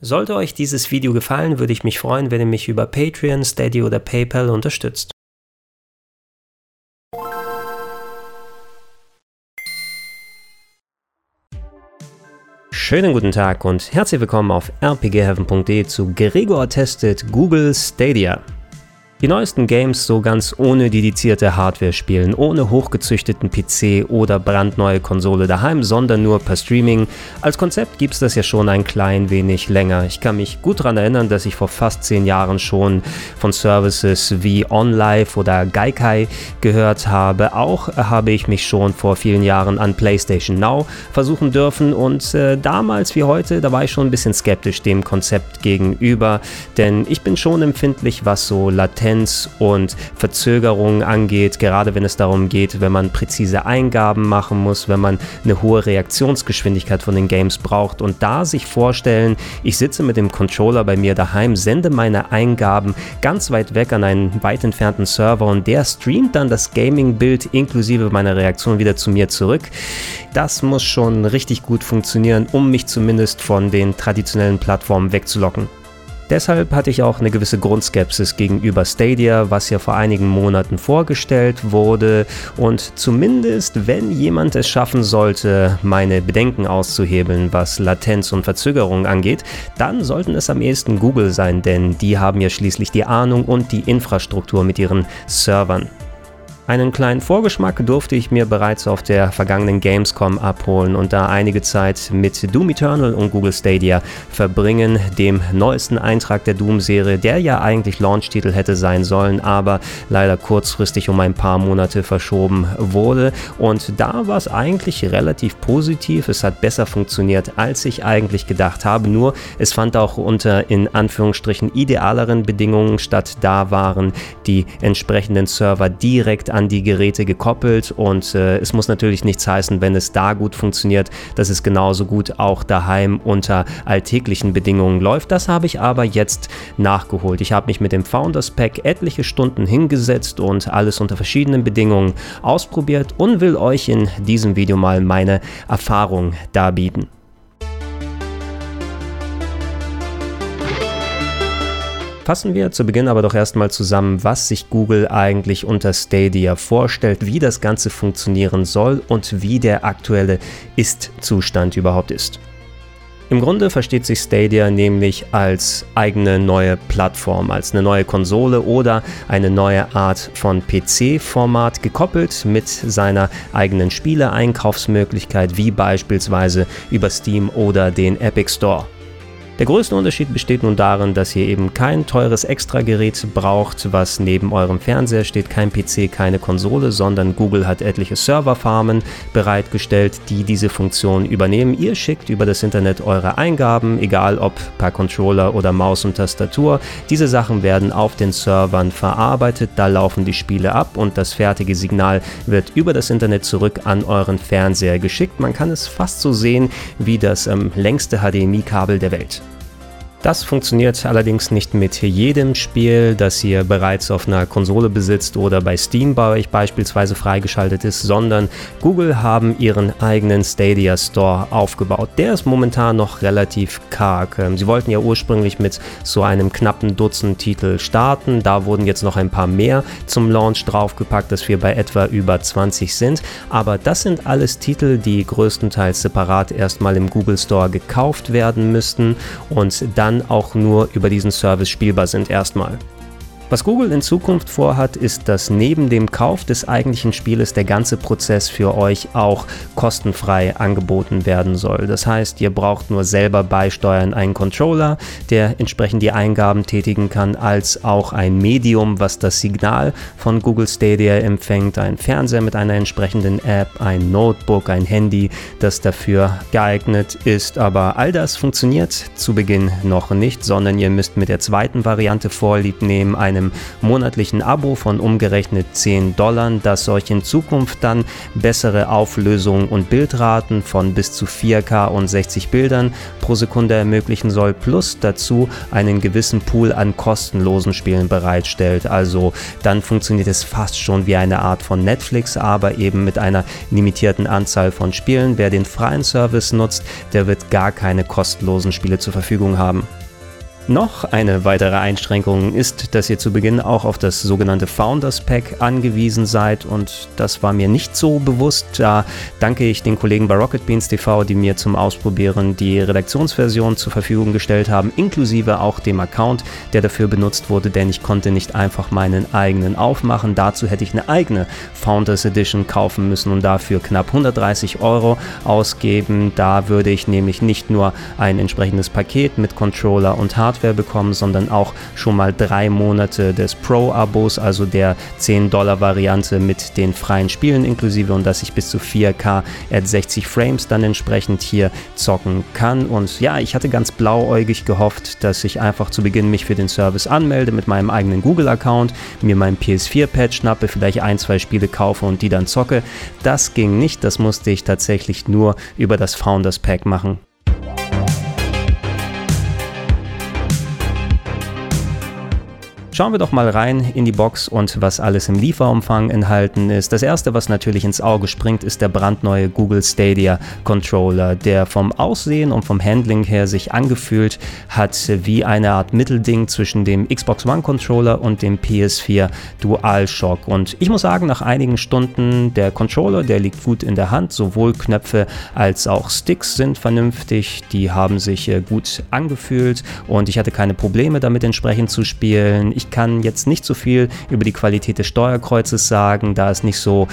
Sollte euch dieses Video gefallen, würde ich mich freuen, wenn ihr mich über Patreon, Steady oder PayPal unterstützt. Schönen guten Tag und herzlich willkommen auf rpgheaven.de zu Gregor testet Google Stadia. Die neuesten Games so ganz ohne dedizierte Hardware spielen, ohne hochgezüchteten PC oder brandneue Konsole daheim, sondern nur per Streaming. Als Konzept gibt es das ja schon ein klein wenig länger. Ich kann mich gut daran erinnern, dass ich vor fast zehn Jahren schon von Services wie OnLive oder Gaikai gehört habe. Auch habe ich mich schon vor vielen Jahren an PlayStation Now versuchen dürfen und äh, damals wie heute, da war ich schon ein bisschen skeptisch dem Konzept gegenüber, denn ich bin schon empfindlich, was so latent Latenz und Verzögerungen angeht, gerade wenn es darum geht, wenn man präzise Eingaben machen muss, wenn man eine hohe Reaktionsgeschwindigkeit von den Games braucht und da sich vorstellen, ich sitze mit dem Controller bei mir daheim, sende meine Eingaben ganz weit weg an einen weit entfernten Server und der streamt dann das Gaming-Bild inklusive meiner Reaktion wieder zu mir zurück. Das muss schon richtig gut funktionieren, um mich zumindest von den traditionellen Plattformen wegzulocken. Deshalb hatte ich auch eine gewisse Grundskepsis gegenüber Stadia, was ja vor einigen Monaten vorgestellt wurde. Und zumindest, wenn jemand es schaffen sollte, meine Bedenken auszuhebeln, was Latenz und Verzögerung angeht, dann sollten es am ehesten Google sein, denn die haben ja schließlich die Ahnung und die Infrastruktur mit ihren Servern. Einen kleinen Vorgeschmack durfte ich mir bereits auf der vergangenen Gamescom abholen und da einige Zeit mit Doom Eternal und Google Stadia verbringen, dem neuesten Eintrag der Doom-Serie, der ja eigentlich Launch-Titel hätte sein sollen, aber leider kurzfristig um ein paar Monate verschoben wurde. Und da war es eigentlich relativ positiv. Es hat besser funktioniert, als ich eigentlich gedacht habe. Nur es fand auch unter in Anführungsstrichen idealeren Bedingungen statt. Da waren die entsprechenden Server direkt an die Geräte gekoppelt und äh, es muss natürlich nichts heißen, wenn es da gut funktioniert, dass es genauso gut auch daheim unter alltäglichen Bedingungen läuft. Das habe ich aber jetzt nachgeholt. Ich habe mich mit dem Founders Pack etliche Stunden hingesetzt und alles unter verschiedenen Bedingungen ausprobiert und will euch in diesem Video mal meine Erfahrung darbieten. Fassen wir zu Beginn aber doch erstmal zusammen, was sich Google eigentlich unter Stadia vorstellt, wie das Ganze funktionieren soll und wie der aktuelle Ist-Zustand überhaupt ist. Im Grunde versteht sich Stadia nämlich als eigene neue Plattform, als eine neue Konsole oder eine neue Art von PC-Format gekoppelt mit seiner eigenen Spiele-Einkaufsmöglichkeit, wie beispielsweise über Steam oder den Epic Store. Der größte Unterschied besteht nun darin, dass ihr eben kein teures Extragerät braucht, was neben eurem Fernseher steht, kein PC, keine Konsole, sondern Google hat etliche Serverfarmen bereitgestellt, die diese Funktion übernehmen. Ihr schickt über das Internet eure Eingaben, egal ob per Controller oder Maus und Tastatur. Diese Sachen werden auf den Servern verarbeitet, da laufen die Spiele ab und das fertige Signal wird über das Internet zurück an euren Fernseher geschickt. Man kann es fast so sehen wie das ähm, längste HDMI-Kabel der Welt. Das funktioniert allerdings nicht mit jedem Spiel, das ihr bereits auf einer Konsole besitzt oder bei Steam bei euch beispielsweise freigeschaltet ist, sondern Google haben ihren eigenen Stadia Store aufgebaut. Der ist momentan noch relativ karg. Ähm, sie wollten ja ursprünglich mit so einem knappen Dutzend Titel starten. Da wurden jetzt noch ein paar mehr zum Launch draufgepackt, dass wir bei etwa über 20 sind. Aber das sind alles Titel, die größtenteils separat erstmal im Google Store gekauft werden müssten und dann dann auch nur über diesen Service spielbar sind erstmal. Was Google in Zukunft vorhat, ist, dass neben dem Kauf des eigentlichen Spieles der ganze Prozess für euch auch kostenfrei angeboten werden soll. Das heißt, ihr braucht nur selber beisteuern einen Controller, der entsprechend die Eingaben tätigen kann, als auch ein Medium, was das Signal von Google Stadia empfängt, ein Fernseher mit einer entsprechenden App, ein Notebook, ein Handy, das dafür geeignet ist. Aber all das funktioniert zu Beginn noch nicht, sondern ihr müsst mit der zweiten Variante vorlieb nehmen, eine einem monatlichen Abo von umgerechnet 10 Dollar, das euch in Zukunft dann bessere Auflösung und Bildraten von bis zu 4K und 60 Bildern pro Sekunde ermöglichen soll, plus dazu einen gewissen Pool an kostenlosen Spielen bereitstellt. Also dann funktioniert es fast schon wie eine Art von Netflix, aber eben mit einer limitierten Anzahl von Spielen. Wer den freien Service nutzt, der wird gar keine kostenlosen Spiele zur Verfügung haben. Noch eine weitere Einschränkung ist, dass ihr zu Beginn auch auf das sogenannte Founders Pack angewiesen seid und das war mir nicht so bewusst. Da danke ich den Kollegen bei Rocket Beans TV, die mir zum Ausprobieren die Redaktionsversion zur Verfügung gestellt haben, inklusive auch dem Account, der dafür benutzt wurde, denn ich konnte nicht einfach meinen eigenen aufmachen. Dazu hätte ich eine eigene Founders Edition kaufen müssen und dafür knapp 130 Euro ausgeben. Da würde ich nämlich nicht nur ein entsprechendes Paket mit Controller und Hardware Hardware bekommen, sondern auch schon mal drei Monate des Pro-Abos, also der 10-Dollar-Variante mit den freien Spielen inklusive und dass ich bis zu 4K at 60 Frames dann entsprechend hier zocken kann. Und ja, ich hatte ganz blauäugig gehofft, dass ich einfach zu Beginn mich für den Service anmelde mit meinem eigenen Google-Account, mir mein PS4-Pad schnappe, vielleicht ein, zwei Spiele kaufe und die dann zocke. Das ging nicht, das musste ich tatsächlich nur über das Founders Pack machen. Schauen wir doch mal rein in die Box und was alles im Lieferumfang enthalten ist. Das erste, was natürlich ins Auge springt, ist der brandneue Google Stadia Controller, der vom Aussehen und vom Handling her sich angefühlt hat wie eine Art Mittelding zwischen dem Xbox One Controller und dem PS4 DualShock. Und ich muss sagen, nach einigen Stunden der Controller, der liegt gut in der Hand, sowohl Knöpfe als auch Sticks sind vernünftig, die haben sich äh, gut angefühlt und ich hatte keine Probleme damit entsprechend zu spielen. Ich ich kann jetzt nicht so viel über die Qualität des Steuerkreuzes sagen, da es nicht so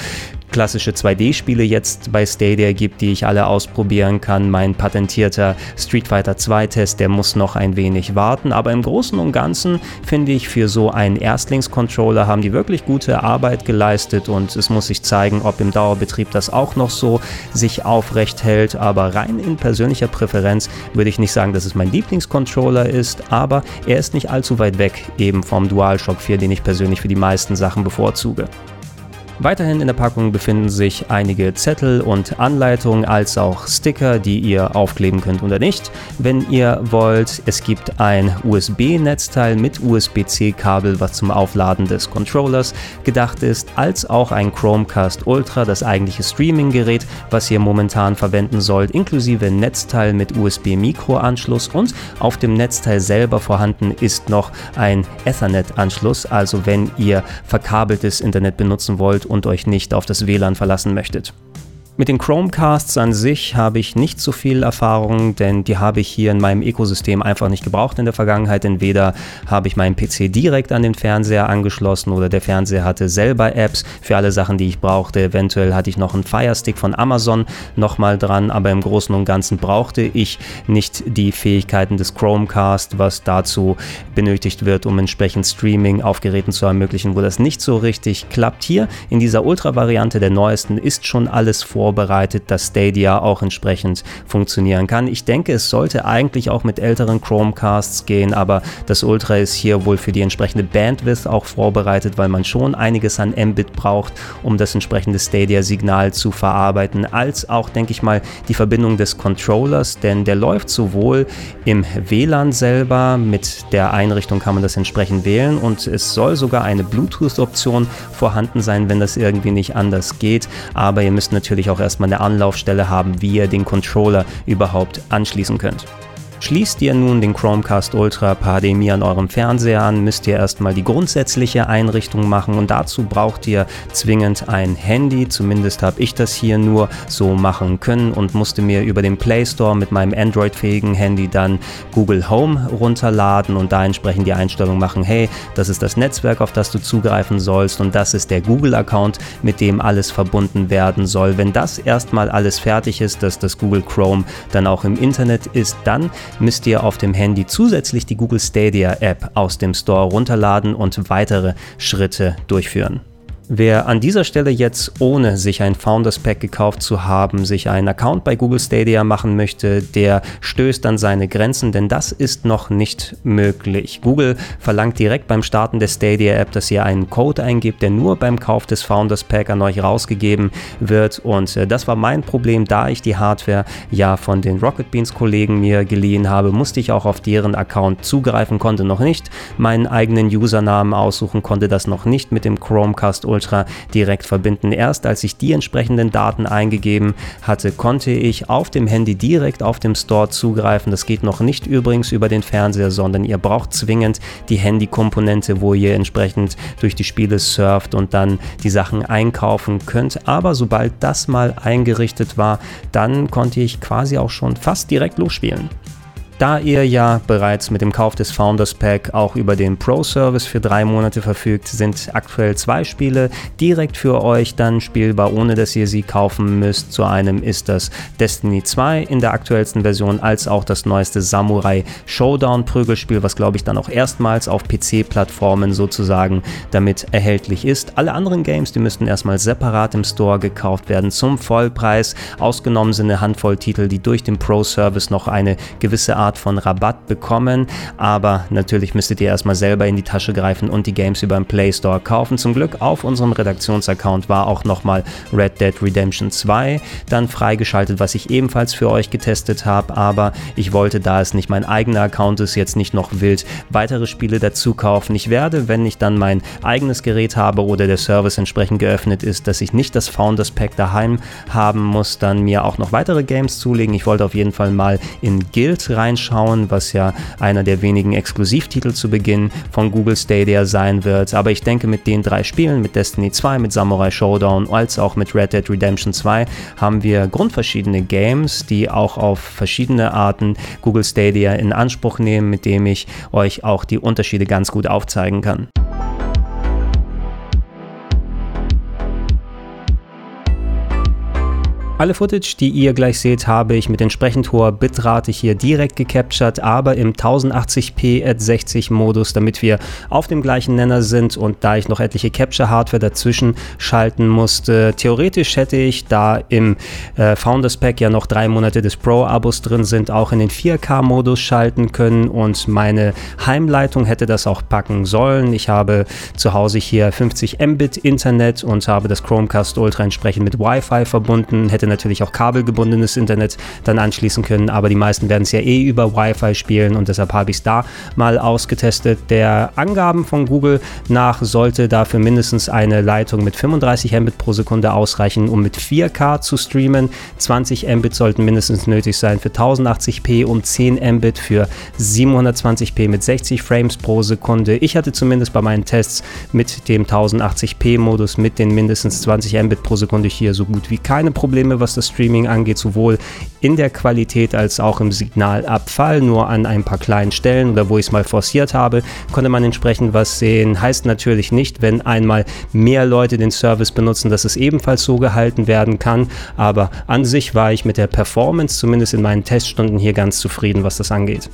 klassische 2D-Spiele jetzt bei Stadia gibt, die ich alle ausprobieren kann. Mein patentierter Street Fighter 2-Test, der muss noch ein wenig warten. Aber im Großen und Ganzen finde ich, für so einen Erstlingscontroller haben die wirklich gute Arbeit geleistet und es muss sich zeigen, ob im Dauerbetrieb das auch noch so sich aufrecht hält. Aber rein in persönlicher Präferenz würde ich nicht sagen, dass es mein Lieblingscontroller ist, aber er ist nicht allzu weit weg eben vom DualShock 4, den ich persönlich für die meisten Sachen bevorzuge. Weiterhin in der Packung befinden sich einige Zettel und Anleitungen als auch Sticker, die ihr aufkleben könnt oder nicht, wenn ihr wollt. Es gibt ein USB-Netzteil mit USB-C-Kabel, was zum Aufladen des Controllers gedacht ist, als auch ein Chromecast Ultra, das eigentliche Streaming-Gerät, was ihr momentan verwenden sollt, inklusive Netzteil mit USB-Mikro-Anschluss und auf dem Netzteil selber vorhanden ist noch ein Ethernet-Anschluss, also wenn ihr verkabeltes Internet benutzen wollt und euch nicht auf das WLAN verlassen möchtet. Mit den Chromecasts an sich habe ich nicht so viel Erfahrung, denn die habe ich hier in meinem Ökosystem einfach nicht gebraucht in der Vergangenheit. Entweder habe ich meinen PC direkt an den Fernseher angeschlossen oder der Fernseher hatte selber Apps für alle Sachen, die ich brauchte. Eventuell hatte ich noch einen Firestick von Amazon nochmal dran, aber im Großen und Ganzen brauchte ich nicht die Fähigkeiten des Chromecast, was dazu benötigt wird, um entsprechend Streaming auf Geräten zu ermöglichen, wo das nicht so richtig klappt. Hier in dieser Ultra-Variante der neuesten ist schon alles vor vorbereitet, dass Stadia auch entsprechend funktionieren kann. Ich denke, es sollte eigentlich auch mit älteren Chromecasts gehen, aber das Ultra ist hier wohl für die entsprechende Bandwidth auch vorbereitet, weil man schon einiges an Mbit braucht, um das entsprechende Stadia-Signal zu verarbeiten, als auch, denke ich mal, die Verbindung des Controllers, denn der läuft sowohl im WLAN selber, mit der Einrichtung kann man das entsprechend wählen und es soll sogar eine Bluetooth-Option vorhanden sein, wenn das irgendwie nicht anders geht, aber ihr müsst natürlich auch auch erstmal eine Anlaufstelle haben, wie ihr den Controller überhaupt anschließen könnt. Schließt ihr nun den Chromecast Ultra per an eurem Fernseher an, müsst ihr erstmal die grundsätzliche Einrichtung machen und dazu braucht ihr zwingend ein Handy. Zumindest habe ich das hier nur so machen können und musste mir über den Play Store mit meinem Android-fähigen Handy dann Google Home runterladen und da entsprechend die Einstellung machen, hey, das ist das Netzwerk, auf das du zugreifen sollst und das ist der Google-Account, mit dem alles verbunden werden soll. Wenn das erstmal alles fertig ist, dass das Google Chrome dann auch im Internet ist, dann müsst ihr auf dem Handy zusätzlich die Google Stadia App aus dem Store runterladen und weitere Schritte durchführen. Wer an dieser Stelle jetzt ohne sich ein Founders Pack gekauft zu haben, sich einen Account bei Google Stadia machen möchte, der stößt an seine Grenzen, denn das ist noch nicht möglich. Google verlangt direkt beim Starten der Stadia App, dass ihr einen Code eingibt, der nur beim Kauf des Founders Pack an euch rausgegeben wird und äh, das war mein Problem, da ich die Hardware ja von den Rocket Beans Kollegen mir geliehen habe, musste ich auch auf deren Account zugreifen, konnte noch nicht meinen eigenen Usernamen aussuchen, konnte das noch nicht mit dem Chromecast Ultra direkt verbinden. Erst als ich die entsprechenden Daten eingegeben hatte, konnte ich auf dem Handy direkt auf dem Store zugreifen. Das geht noch nicht übrigens über den Fernseher, sondern ihr braucht zwingend die Handykomponente, wo ihr entsprechend durch die Spiele surft und dann die Sachen einkaufen könnt. Aber sobald das mal eingerichtet war, dann konnte ich quasi auch schon fast direkt losspielen. Da ihr ja bereits mit dem Kauf des Founders Pack auch über den Pro-Service für drei Monate verfügt, sind aktuell zwei Spiele direkt für euch dann spielbar, ohne dass ihr sie kaufen müsst. Zu einem ist das Destiny 2 in der aktuellsten Version, als auch das neueste Samurai Showdown Prügelspiel, was glaube ich dann auch erstmals auf PC-Plattformen sozusagen damit erhältlich ist. Alle anderen Games, die müssten erstmal separat im Store gekauft werden zum Vollpreis. Ausgenommen sind eine Handvoll Titel, die durch den Pro-Service noch eine gewisse Art Art von Rabatt bekommen, aber natürlich müsstet ihr erstmal selber in die Tasche greifen und die Games über den Play Store kaufen. Zum Glück auf unserem Redaktionsaccount war auch nochmal Red Dead Redemption 2 dann freigeschaltet, was ich ebenfalls für euch getestet habe, aber ich wollte, da es nicht mein eigener Account ist, jetzt nicht noch wild weitere Spiele dazu kaufen. Ich werde, wenn ich dann mein eigenes Gerät habe oder der Service entsprechend geöffnet ist, dass ich nicht das Founders Pack daheim haben muss, dann mir auch noch weitere Games zulegen. Ich wollte auf jeden Fall mal in Guild rein reinschauen, was ja einer der wenigen Exklusivtitel zu Beginn von Google Stadia sein wird. Aber ich denke, mit den drei Spielen, mit Destiny 2, mit Samurai Showdown, als auch mit Red Dead Redemption 2, haben wir grundverschiedene Games, die auch auf verschiedene Arten Google Stadia in Anspruch nehmen, mit dem ich euch auch die Unterschiede ganz gut aufzeigen kann. Alle Footage, die ihr gleich seht, habe ich mit entsprechend hoher Bitrate hier direkt gecaptured, aber im 1080p at 60 Modus, damit wir auf dem gleichen Nenner sind und da ich noch etliche Capture-Hardware dazwischen schalten musste. Theoretisch hätte ich, da im äh, Founders Pack ja noch drei Monate des Pro-Abos drin sind, auch in den 4K-Modus schalten können und meine Heimleitung hätte das auch packen sollen. Ich habe zu Hause hier 50 Mbit Internet und habe das Chromecast Ultra entsprechend mit Wi-Fi verbunden, hätte natürlich auch kabelgebundenes Internet dann anschließen können, aber die meisten werden es ja eh über Wi-Fi spielen und deshalb habe ich es da mal ausgetestet. Der Angaben von Google nach sollte dafür mindestens eine Leitung mit 35 Mbit pro Sekunde ausreichen, um mit 4K zu streamen. 20 Mbit sollten mindestens nötig sein für 1080p und 10 Mbit für 720p mit 60 Frames pro Sekunde. Ich hatte zumindest bei meinen Tests mit dem 1080p Modus mit den mindestens 20 Mbit pro Sekunde hier so gut wie keine Probleme was das Streaming angeht, sowohl in der Qualität als auch im Signalabfall. Nur an ein paar kleinen Stellen oder wo ich es mal forciert habe, konnte man entsprechend was sehen. Heißt natürlich nicht, wenn einmal mehr Leute den Service benutzen, dass es ebenfalls so gehalten werden kann. Aber an sich war ich mit der Performance, zumindest in meinen Teststunden, hier ganz zufrieden, was das angeht.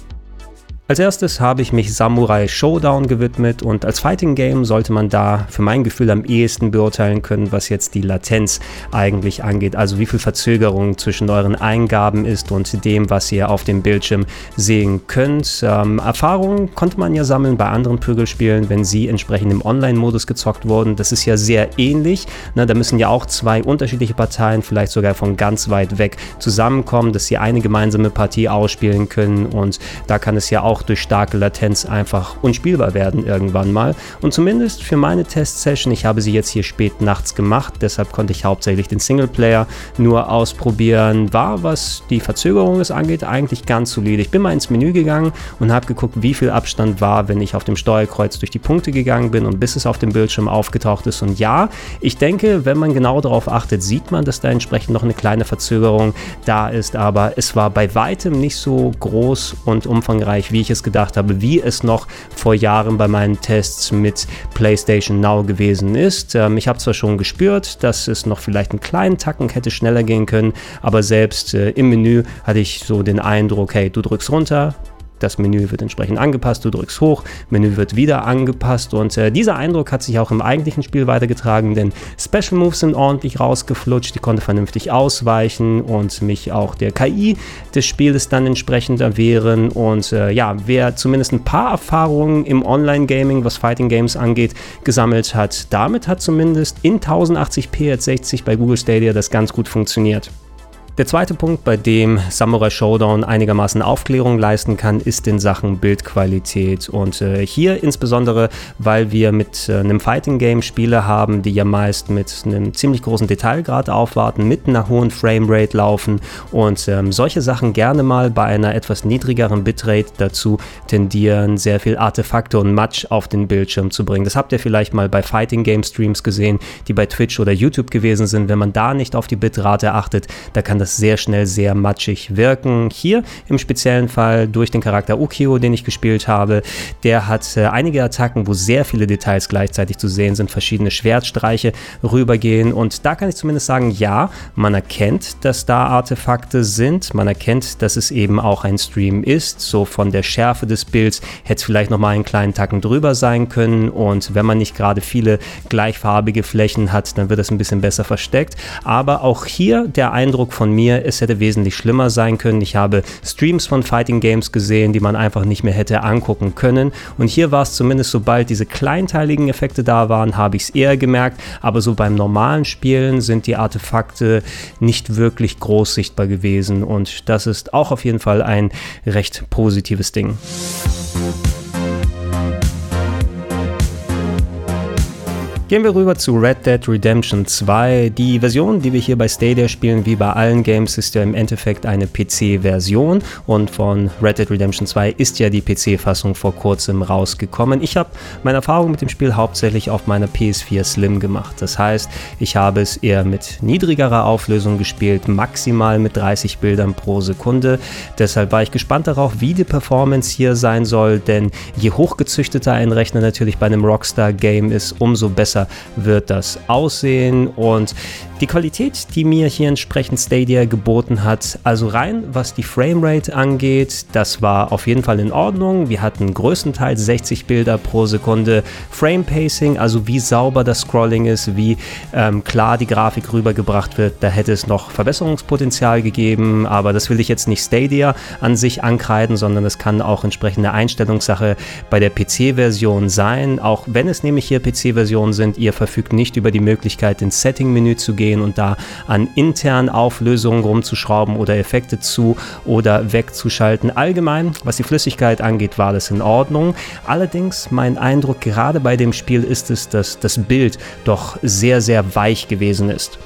Als erstes habe ich mich Samurai Showdown gewidmet und als Fighting Game sollte man da für mein Gefühl am ehesten beurteilen können, was jetzt die Latenz eigentlich angeht, also wie viel Verzögerung zwischen euren Eingaben ist und dem, was ihr auf dem Bildschirm sehen könnt. Ähm, Erfahrungen konnte man ja sammeln bei anderen Prügelspielen, wenn sie entsprechend im Online-Modus gezockt wurden. Das ist ja sehr ähnlich. Ne? Da müssen ja auch zwei unterschiedliche Parteien, vielleicht sogar von ganz weit weg, zusammenkommen, dass sie eine gemeinsame Partie ausspielen können und da kann es ja auch auch durch starke Latenz einfach unspielbar werden irgendwann mal. Und zumindest für meine Test-Session, ich habe sie jetzt hier spät nachts gemacht, deshalb konnte ich hauptsächlich den Singleplayer nur ausprobieren, war, was die Verzögerung es angeht, eigentlich ganz solide. Ich bin mal ins Menü gegangen und habe geguckt, wie viel Abstand war, wenn ich auf dem Steuerkreuz durch die Punkte gegangen bin und bis es auf dem Bildschirm aufgetaucht ist. Und ja, ich denke, wenn man genau darauf achtet, sieht man, dass da entsprechend noch eine kleine Verzögerung da ist, aber es war bei weitem nicht so groß und umfangreich, wie ich ich es gedacht habe, wie es noch vor Jahren bei meinen Tests mit PlayStation Now gewesen ist. Ähm, ich habe zwar schon gespürt, dass es noch vielleicht einen kleinen Tacken hätte schneller gehen können, aber selbst äh, im Menü hatte ich so den Eindruck, hey, du drückst runter, das Menü wird entsprechend angepasst, du drückst hoch, Menü wird wieder angepasst und äh, dieser Eindruck hat sich auch im eigentlichen Spiel weitergetragen, denn Special Moves sind ordentlich rausgeflutscht, ich konnte vernünftig ausweichen und mich auch der KI des Spieles dann entsprechend erwehren und äh, ja, wer zumindest ein paar Erfahrungen im Online-Gaming, was Fighting Games angeht, gesammelt hat, damit hat zumindest in 1080p at 60 bei Google Stadia das ganz gut funktioniert. Der zweite Punkt, bei dem Samurai Showdown einigermaßen Aufklärung leisten kann, ist in Sachen Bildqualität. Und äh, hier insbesondere, weil wir mit äh, einem Fighting Game Spiele haben, die ja meist mit einem ziemlich großen Detailgrad aufwarten, mit einer hohen Framerate laufen und ähm, solche Sachen gerne mal bei einer etwas niedrigeren Bitrate dazu tendieren, sehr viel Artefakte und Matsch auf den Bildschirm zu bringen. Das habt ihr vielleicht mal bei Fighting Game Streams gesehen, die bei Twitch oder YouTube gewesen sind. Wenn man da nicht auf die Bitrate achtet, da kann das das sehr schnell sehr matschig wirken. Hier im speziellen Fall durch den Charakter Ukio, den ich gespielt habe, der hat äh, einige Attacken, wo sehr viele Details gleichzeitig zu sehen sind, verschiedene Schwertstreiche rübergehen. Und da kann ich zumindest sagen, ja, man erkennt, dass da Artefakte sind, man erkennt, dass es eben auch ein Stream ist, so von der Schärfe des Bilds hätte es vielleicht nochmal einen kleinen Tacken drüber sein können. Und wenn man nicht gerade viele gleichfarbige Flächen hat, dann wird das ein bisschen besser versteckt, aber auch hier der Eindruck von mir mir, es hätte wesentlich schlimmer sein können. Ich habe Streams von Fighting Games gesehen, die man einfach nicht mehr hätte angucken können. Und hier war es zumindest, sobald diese kleinteiligen Effekte da waren, habe ich es eher gemerkt. Aber so beim normalen Spielen sind die Artefakte nicht wirklich groß sichtbar gewesen. Und das ist auch auf jeden Fall ein recht positives Ding. Gehen wir rüber zu Red Dead Redemption 2. Die Version, die wir hier bei Stadia spielen, wie bei allen Games, ist ja im Endeffekt eine PC-Version und von Red Dead Redemption 2 ist ja die PC-Fassung vor kurzem rausgekommen. Ich habe meine Erfahrung mit dem Spiel hauptsächlich auf meiner PS4 Slim gemacht. Das heißt, ich habe es eher mit niedrigerer Auflösung gespielt, maximal mit 30 Bildern pro Sekunde. Deshalb war ich gespannt darauf, wie die Performance hier sein soll, denn je hochgezüchteter ein Rechner natürlich bei einem Rockstar-Game ist, umso besser besser wird das aussehen und die Qualität, die mir hier entsprechend Stadia geboten hat, also rein was die Framerate angeht, das war auf jeden Fall in Ordnung. Wir hatten größtenteils 60 Bilder pro Sekunde. Frame Pacing, also wie sauber das Scrolling ist, wie ähm, klar die Grafik rübergebracht wird, da hätte es noch Verbesserungspotenzial gegeben, aber das will ich jetzt nicht Stadia an sich ankreiden, sondern es kann auch entsprechende Einstellungssache bei der PC-Version sein, auch wenn es nämlich hier PC-Versionen sind, ihr verfügt nicht über die Möglichkeit, ins Setting-Menü zu gehen gehen und da an internen Auflösungen rumzuschrauben oder Effekte zu oder wegzuschalten. Allgemein, was die Flüssigkeit angeht, war das in Ordnung. Allerdings, mein Eindruck gerade bei dem Spiel ist es, dass das Bild doch sehr, sehr weich gewesen ist.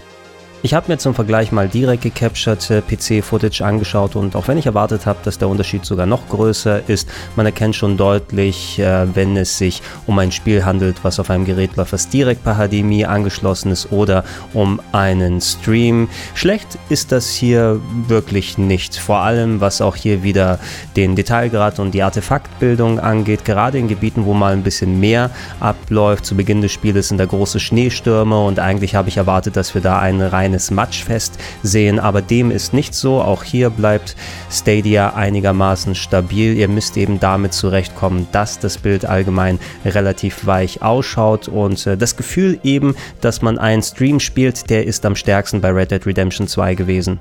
Ich habe mir zum Vergleich mal direkt gecaptured PC-Footage angeschaut und auch wenn ich erwartet habe, dass der Unterschied sogar noch größer ist, man erkennt schon deutlich, äh, wenn es sich um ein Spiel handelt, was auf einem Gerät läuft, was direkt per HDMI angeschlossen ist oder um einen Stream. Schlecht ist das hier wirklich nicht. Vor allem, was auch hier wieder den Detailgrad und die Artefaktbildung angeht, gerade in Gebieten, wo mal ein bisschen mehr abläuft. Zu Beginn des Spieles sind da große Schneestürme und eigentlich habe ich erwartet, dass wir da eine reine reines Matchfest sehen, aber dem ist nicht so. Auch hier bleibt Stadia einigermaßen stabil. Ihr müsst eben damit zurechtkommen, dass das Bild allgemein relativ weich ausschaut und äh, das Gefühl eben, dass man einen Stream spielt, der ist am stärksten bei Red Dead Redemption 2 gewesen.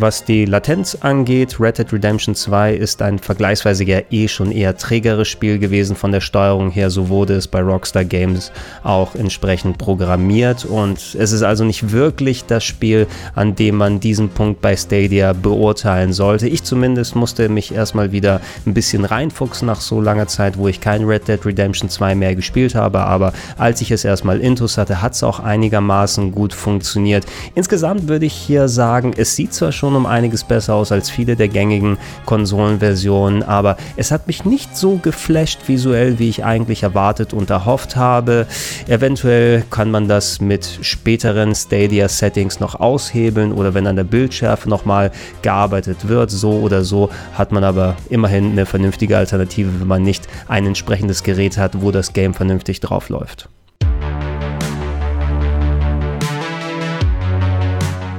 Was die Latenz angeht, Red Dead Redemption 2 ist ein vergleichsweise ja eh schon eher trägeres Spiel gewesen von der Steuerung her. So wurde es bei Rockstar Games auch entsprechend programmiert und es ist also nicht wirklich das Spiel, an dem man diesen Punkt bei Stadia beurteilen sollte. Ich zumindest musste mich erstmal wieder ein bisschen reinfuchsen nach so langer Zeit, wo ich kein Red Dead Redemption 2 mehr gespielt habe, aber als ich es erstmal intus hatte, hat es auch einigermaßen gut funktioniert. Insgesamt würde ich hier sagen, es sieht zwar schon um einiges besser aus als viele der gängigen Konsolenversionen, aber es hat mich nicht so geflasht visuell, wie ich eigentlich erwartet und erhofft habe. Eventuell kann man das mit späteren Stadia-Settings noch aushebeln oder wenn an der Bildschärfe nochmal gearbeitet wird. So oder so hat man aber immerhin eine vernünftige Alternative, wenn man nicht ein entsprechendes Gerät hat, wo das Game vernünftig drauf läuft.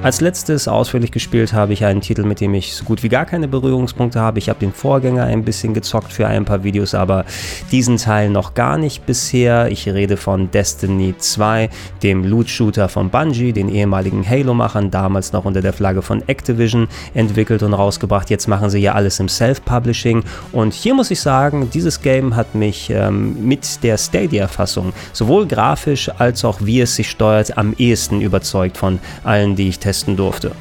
Als letztes ausführlich gespielt habe ich einen Titel, mit dem ich so gut wie gar keine Berührungspunkte habe. Ich habe den Vorgänger ein bisschen gezockt für ein paar Videos, aber diesen Teil noch gar nicht bisher. Ich rede von Destiny 2, dem Loot-Shooter von Bungie, den ehemaligen Halo-Machern, damals noch unter der Flagge von Activision entwickelt und rausgebracht. Jetzt machen sie ja alles im Self-Publishing und hier muss ich sagen, dieses Game hat mich ähm, mit der Stadia-Fassung sowohl grafisch als auch wie es sich steuert am ehesten überzeugt von allen, die ich testen durfte.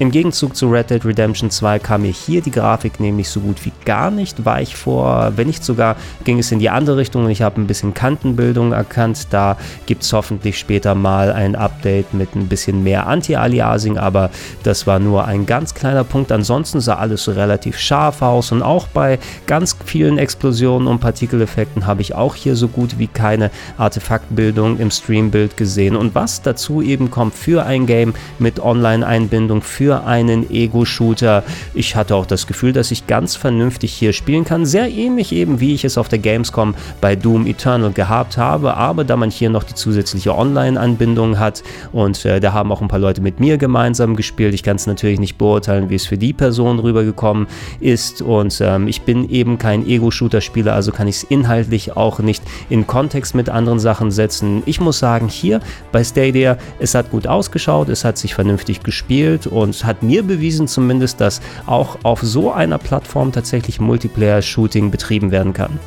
Im Gegenzug zu Red Dead Redemption 2 kam mir hier die Grafik nämlich so gut wie gar nicht, war ich vor, wenn nicht sogar, ging es in die andere Richtung und ich habe ein bisschen Kantenbildung erkannt. Da gibt es hoffentlich später mal ein Update mit ein bisschen mehr Anti-Aliasing, aber das war nur ein ganz kleiner Punkt. Ansonsten sah alles relativ scharf aus und auch bei ganz vielen Explosionen und Partikeleffekten habe ich auch hier so gut wie keine Artefaktbildung im Streambild gesehen. Und was dazu eben kommt für ein Game mit Online-Einbindung, für für einen Ego-Shooter. Ich hatte auch das Gefühl, dass ich ganz vernünftig hier spielen kann. Sehr ähnlich eben, wie ich es auf der Gamescom bei Doom Eternal gehabt habe. Aber da man hier noch die zusätzliche Online-Anbindung hat und äh, da haben auch ein paar Leute mit mir gemeinsam gespielt. Ich kann es natürlich nicht beurteilen, wie es für die Person rübergekommen ist. Und ähm, ich bin eben kein Ego-Shooter-Spieler, also kann ich es inhaltlich auch nicht in Kontext mit anderen Sachen setzen. Ich muss sagen, hier bei Stadia, es hat gut ausgeschaut, es hat sich vernünftig gespielt und hat mir bewiesen zumindest, dass auch auf so einer Plattform tatsächlich Multiplayer-Shooting betrieben werden kann.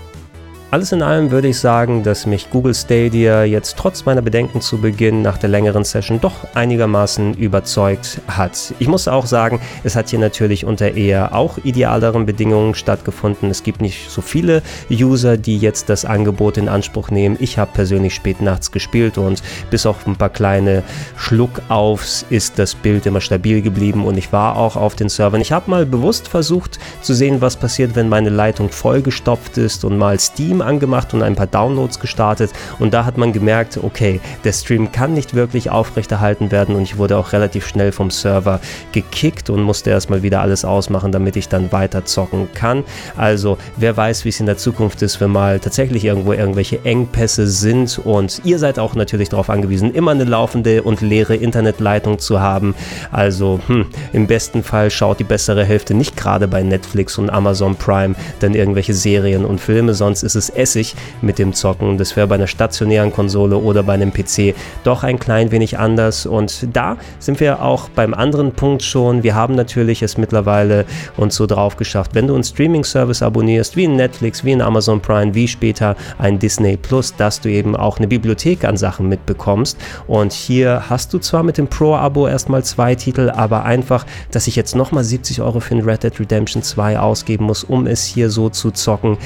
Alles in allem würde ich sagen, dass mich Google Stadia jetzt trotz meiner Bedenken zu Beginn nach der längeren Session doch einigermaßen überzeugt hat. Ich muss auch sagen, es hat hier natürlich unter eher auch idealeren Bedingungen stattgefunden. Es gibt nicht so viele User, die jetzt das Angebot in Anspruch nehmen. Ich habe persönlich spät nachts gespielt und bis auf ein paar kleine Schluckaufs ist das Bild immer stabil geblieben und ich war auch auf den Servern. Ich habe mal bewusst versucht zu sehen, was passiert, wenn meine Leitung vollgestopft ist und mal Steam angemacht und ein paar Downloads gestartet und da hat man gemerkt, okay, der Stream kann nicht wirklich aufrechterhalten werden und ich wurde auch relativ schnell vom Server gekickt und musste erstmal wieder alles ausmachen, damit ich dann weiter zocken kann. Also wer weiß, wie es in der Zukunft ist, wenn mal tatsächlich irgendwo irgendwelche Engpässe sind und ihr seid auch natürlich darauf angewiesen, immer eine laufende und leere Internetleitung zu haben. Also hm, im besten Fall schaut die bessere Hälfte nicht gerade bei Netflix und Amazon Prime dann irgendwelche Serien und Filme, sonst ist es Essig mit dem Zocken. Das wäre bei einer stationären Konsole oder bei einem PC doch ein klein wenig anders. Und da sind wir auch beim anderen Punkt schon. Wir haben natürlich es mittlerweile uns so drauf geschafft, wenn du einen Streaming-Service abonnierst, wie in Netflix, wie in Amazon Prime, wie später ein Disney Plus, dass du eben auch eine Bibliothek an Sachen mitbekommst. Und hier hast du zwar mit dem Pro-Abo erstmal zwei Titel, aber einfach, dass ich jetzt nochmal 70 Euro für ein Red Dead Redemption 2 ausgeben muss, um es hier so zu zocken.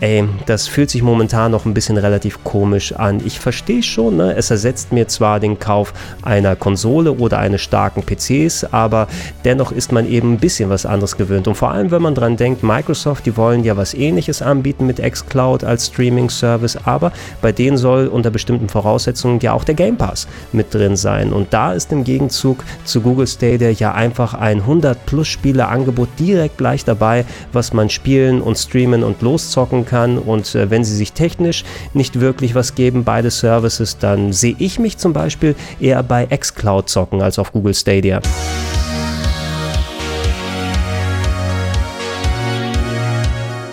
Ey, das fühlt sich momentan noch ein bisschen relativ komisch an. Ich verstehe schon, ne? es ersetzt mir zwar den Kauf einer Konsole oder eines starken PCs, aber dennoch ist man eben ein bisschen was anderes gewöhnt. Und vor allem, wenn man dran denkt, Microsoft, die wollen ja was ähnliches anbieten mit xCloud als Streaming-Service, aber bei denen soll unter bestimmten Voraussetzungen ja auch der Game Pass mit drin sein. Und da ist im Gegenzug zu Google Stadia ja einfach ein 100-plus-Spiele-Angebot direkt gleich dabei, was man spielen und streamen und loszocken kann. Und äh, wenn sie sich technisch nicht wirklich was geben, beide Services, dann sehe ich mich zum Beispiel eher bei xCloud zocken als auf Google Stadia.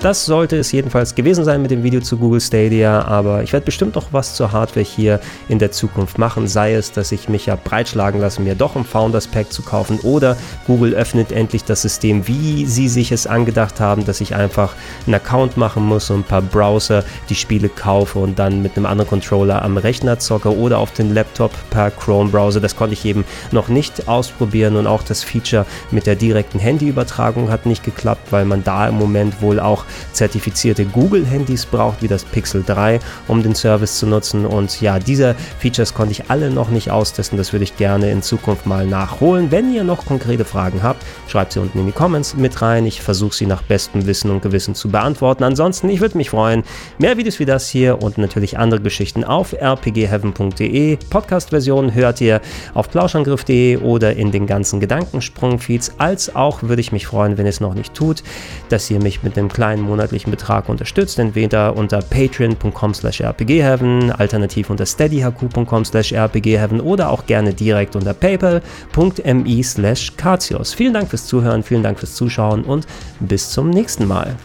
Das sollte es jedenfalls gewesen sein mit dem Video zu Google Stadia, aber ich werde bestimmt noch was zur Hardware hier in der Zukunft machen, sei es, dass ich mich ja breitschlagen lasse, mir doch ein Founders Pack zu kaufen oder Google öffnet endlich das System, wie sie sich es angedacht haben, dass ich einfach einen Account machen muss und ein paar Browser die Spiele kaufe und dann mit einem anderen Controller am Rechner zocke oder auf den Laptop per Chrome Browser. Das konnte ich eben noch nicht ausprobieren und auch das Feature mit der direkten Handyübertragung hat nicht geklappt, weil man da im Moment wohl auch zertifizierte Google-Handys braucht, wie das Pixel 3, um den Service zu nutzen. Und ja, diese Features konnte ich alle noch nicht austesten. Das würde ich gerne in Zukunft mal nachholen. Wenn ihr noch konkrete Fragen habt, schreibt sie unten in die Comments mit rein. Ich versuche sie nach bestem Wissen und Gewissen zu beantworten. Ansonsten, ich würde mich freuen, mehr Videos wie das hier und natürlich andere Geschichten auf rpgheaven.de. Podcast-Versionen hört ihr auf plauschangriff.de oder in den ganzen Gedankensprung-Feeds. Als auch würde ich mich freuen, wenn ihr es noch nicht tut, dass ihr mich mit einem kleinen monatlichen Betrag unterstützt, entweder unter patreon.com slash rpgheaven, alternativ unter steadyhq.com slash rpgheaven oder auch gerne direkt unter paypal.me slash Vielen Dank fürs Zuhören, vielen Dank fürs Zuschauen und bis zum nächsten Mal.